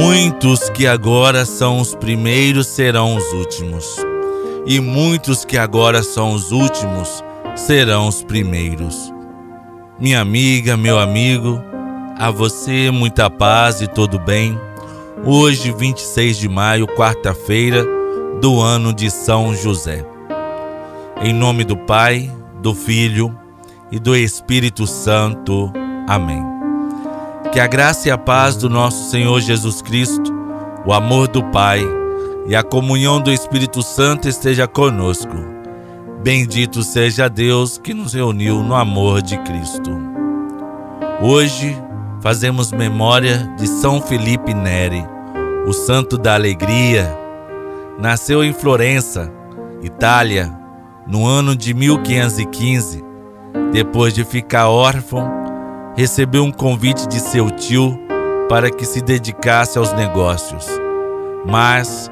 Muitos que agora são os primeiros serão os últimos, e muitos que agora são os últimos serão os primeiros. Minha amiga, meu amigo, a você muita paz e todo bem. Hoje, 26 de maio, quarta-feira do ano de São José. Em nome do Pai, do Filho e do Espírito Santo. Amém. Que a graça e a paz do nosso Senhor Jesus Cristo, o amor do Pai e a comunhão do Espírito Santo esteja conosco. Bendito seja Deus que nos reuniu no amor de Cristo. Hoje fazemos memória de São Felipe Neri, o santo da alegria. Nasceu em Florença, Itália, no ano de 1515. Depois de ficar órfão, recebeu um convite de seu tio para que se dedicasse aos negócios. Mas,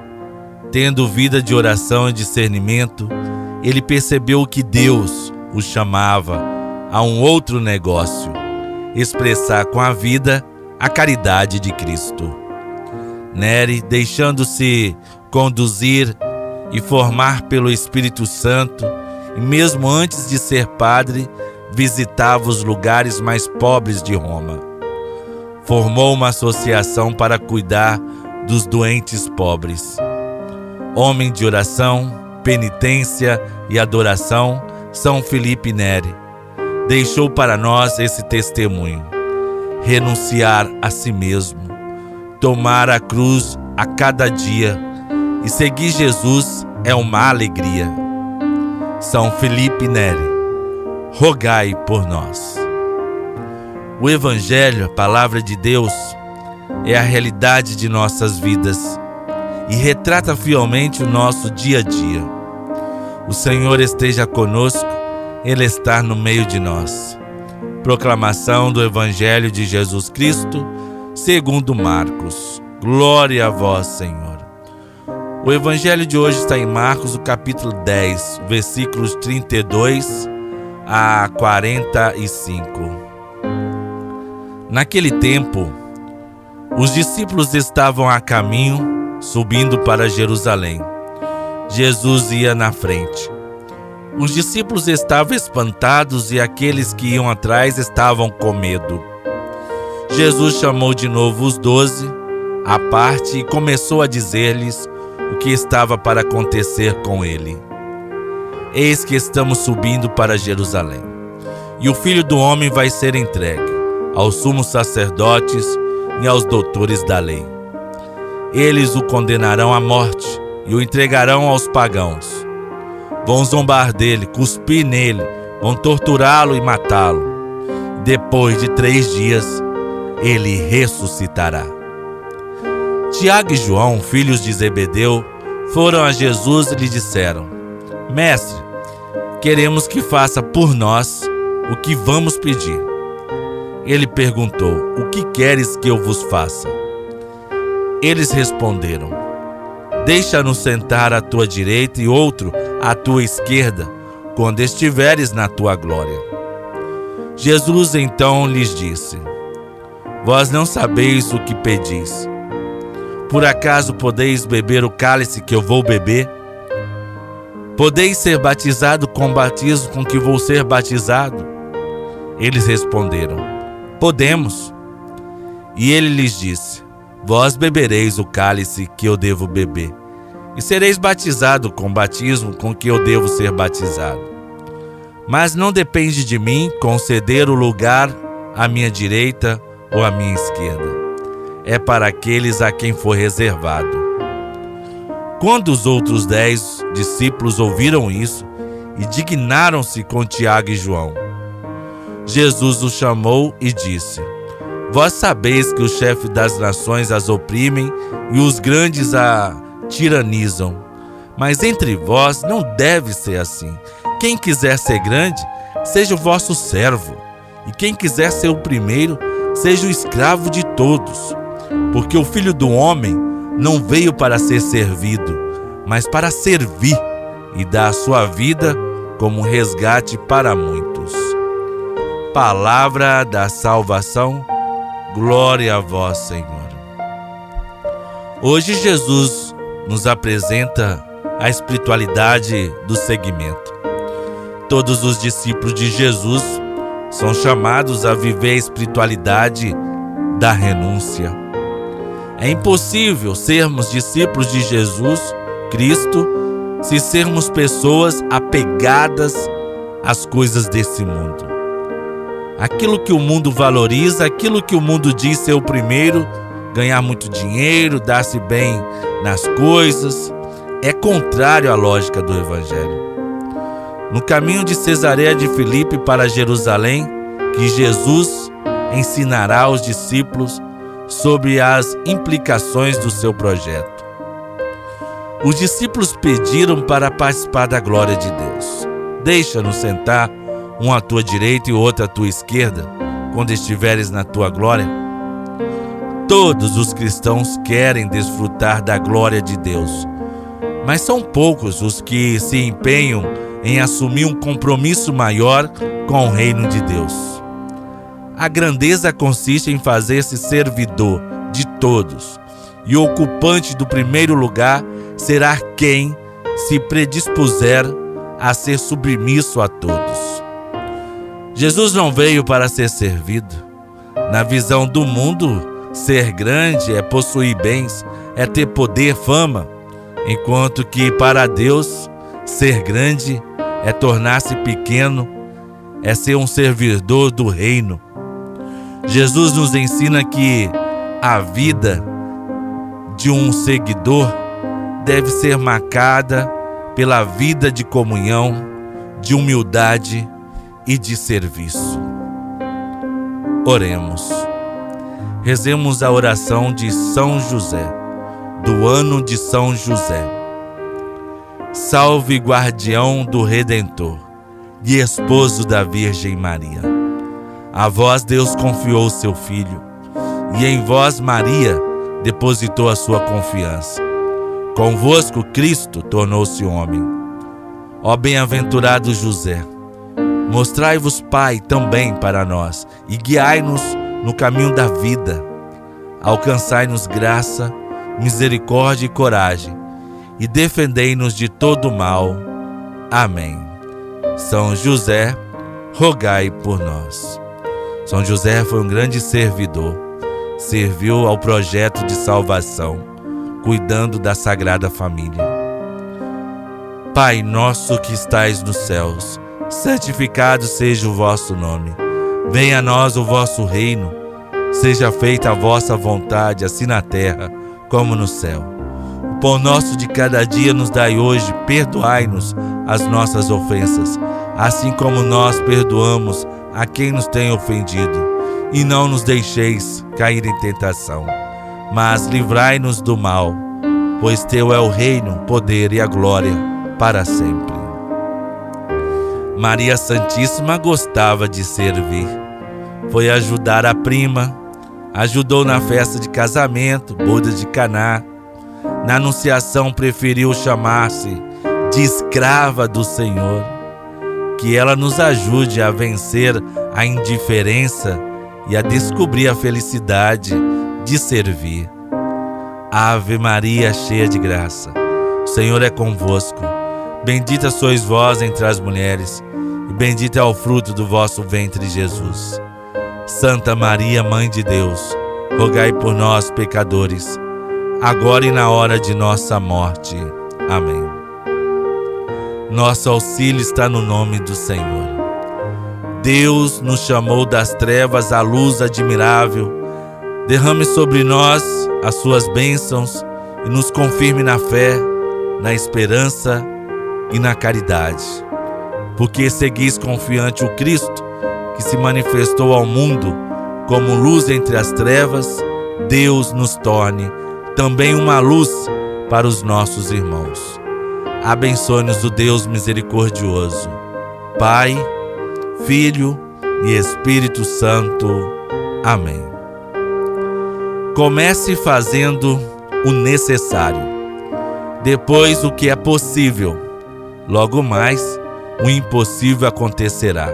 tendo vida de oração e discernimento, ele percebeu que Deus o chamava a um outro negócio, expressar com a vida a caridade de Cristo. Nery, deixando-se conduzir e formar pelo Espírito Santo, e mesmo antes de ser padre, visitava os lugares mais pobres de Roma. Formou uma associação para cuidar dos doentes pobres. Homem de oração, penitência e adoração, São Felipe Neri deixou para nós esse testemunho. Renunciar a si mesmo, tomar a cruz a cada dia e seguir Jesus é uma alegria. São Felipe Neri rogai por nós. O Evangelho, a palavra de Deus, é a realidade de nossas vidas e retrata fielmente o nosso dia a dia. O Senhor esteja conosco, Ele está no meio de nós. Proclamação do Evangelho de Jesus Cristo, segundo Marcos. Glória a vós, Senhor. O Evangelho de hoje está em Marcos, o capítulo 10, versículos 32 a 45. Naquele tempo, os discípulos estavam a caminho, subindo para Jerusalém. Jesus ia na frente. Os discípulos estavam espantados e aqueles que iam atrás estavam com medo. Jesus chamou de novo os doze à parte e começou a dizer-lhes o que estava para acontecer com ele. Eis que estamos subindo para Jerusalém. E o filho do homem vai ser entregue aos sumos sacerdotes e aos doutores da lei. Eles o condenarão à morte e o entregarão aos pagãos. Vão zombar dele, cuspir nele, vão torturá-lo e matá-lo. Depois de três dias, ele ressuscitará. Tiago e João, filhos de Zebedeu, foram a Jesus e lhe disseram: Mestre, queremos que faça por nós o que vamos pedir. Ele perguntou: O que queres que eu vos faça? Eles responderam: Deixa-nos sentar à tua direita e outro à tua esquerda, quando estiveres na tua glória. Jesus então lhes disse: Vós não sabeis o que pedis. Por acaso podeis beber o cálice que eu vou beber? Podeis ser batizado com o batismo com que vou ser batizado? Eles responderam: Podemos. E ele lhes disse: Vós bebereis o cálice que eu devo beber, e sereis batizado com o batismo com que eu devo ser batizado. Mas não depende de mim conceder o lugar à minha direita ou à minha esquerda. É para aqueles a quem for reservado. Quando os outros dez discípulos ouviram isso e dignaram-se com Tiago e João, Jesus os chamou e disse: Vós sabeis que os chefes das nações as oprimem e os grandes a tiranizam. Mas entre vós não deve ser assim. Quem quiser ser grande, seja o vosso servo, e quem quiser ser o primeiro, seja o escravo de todos. Porque o filho do homem não veio para ser servido, mas para servir e dar a sua vida como resgate para muitos. Palavra da salvação, glória a vós, Senhor. Hoje Jesus nos apresenta a espiritualidade do segmento. Todos os discípulos de Jesus são chamados a viver a espiritualidade da renúncia. É impossível sermos discípulos de Jesus Cristo se sermos pessoas apegadas às coisas desse mundo. Aquilo que o mundo valoriza, aquilo que o mundo diz ser o primeiro, ganhar muito dinheiro, dar-se bem nas coisas, é contrário à lógica do Evangelho. No caminho de Cesareia de Filipe para Jerusalém, que Jesus ensinará aos discípulos sobre as implicações do seu projeto. Os discípulos pediram para participar da glória de Deus. Deixa-nos sentar, um à tua direita e outro à tua esquerda, quando estiveres na tua glória. Todos os cristãos querem desfrutar da glória de Deus, mas são poucos os que se empenham em assumir um compromisso maior com o reino de Deus. A grandeza consiste em fazer-se servidor de todos, e o ocupante do primeiro lugar será quem se predispuser a ser submisso a todos. Jesus não veio para ser servido. Na visão do mundo, ser grande é possuir bens, é ter poder, fama, enquanto que para Deus, ser grande é tornar-se pequeno, é ser um servidor do reino. Jesus nos ensina que a vida de um seguidor deve ser marcada pela vida de comunhão, de humildade e de serviço. Oremos. Rezemos a oração de São José, do ano de São José. Salve, guardião do Redentor e esposo da Virgem Maria. A vós Deus confiou seu Filho, e em vós Maria depositou a sua confiança. Convosco Cristo tornou-se homem. Ó bem-aventurado José, mostrai-vos Pai também para nós e guiai-nos no caminho da vida. Alcançai-nos graça, misericórdia e coragem, e defendei-nos de todo mal. Amém. São José, rogai por nós. São José foi um grande servidor, serviu ao projeto de salvação, cuidando da Sagrada Família. Pai nosso que estais nos céus, santificado seja o vosso nome. Venha a nós o vosso reino. Seja feita a vossa vontade, assim na terra como no céu. O pão nosso de cada dia nos dai hoje, perdoai-nos as nossas ofensas, assim como nós perdoamos a quem nos tem ofendido, e não nos deixeis cair em tentação, mas livrai-nos do mal, pois teu é o reino, o poder e a glória para sempre. Maria Santíssima gostava de servir. Foi ajudar a prima, ajudou na festa de casamento, bodas de Caná. Na anunciação preferiu chamar-se de escrava do Senhor que ela nos ajude a vencer a indiferença e a descobrir a felicidade de servir. Ave Maria, cheia de graça, o Senhor é convosco. Bendita sois vós entre as mulheres, e bendito é o fruto do vosso ventre, Jesus. Santa Maria, Mãe de Deus, rogai por nós, pecadores, agora e na hora de nossa morte. Amém. Nosso auxílio está no nome do Senhor. Deus nos chamou das trevas à luz admirável. Derrame sobre nós as suas bênçãos e nos confirme na fé, na esperança e na caridade. Porque seguis confiante o Cristo, que se manifestou ao mundo como luz entre as trevas, Deus nos torne também uma luz para os nossos irmãos abençoe-nos o Deus misericordioso, Pai, Filho e Espírito Santo. Amém. Comece fazendo o necessário, depois o que é possível, logo mais o impossível acontecerá.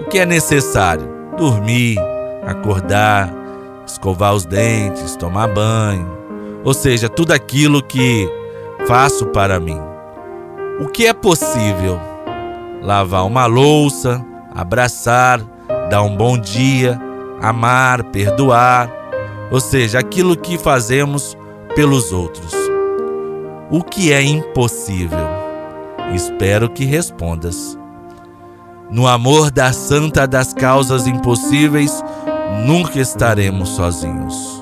O que é necessário? Dormir, acordar, escovar os dentes, tomar banho, ou seja, tudo aquilo que faço para mim. O que é possível? Lavar uma louça, abraçar, dar um bom dia, amar, perdoar, ou seja, aquilo que fazemos pelos outros. O que é impossível? Espero que respondas. No amor da santa das causas impossíveis, nunca estaremos sozinhos.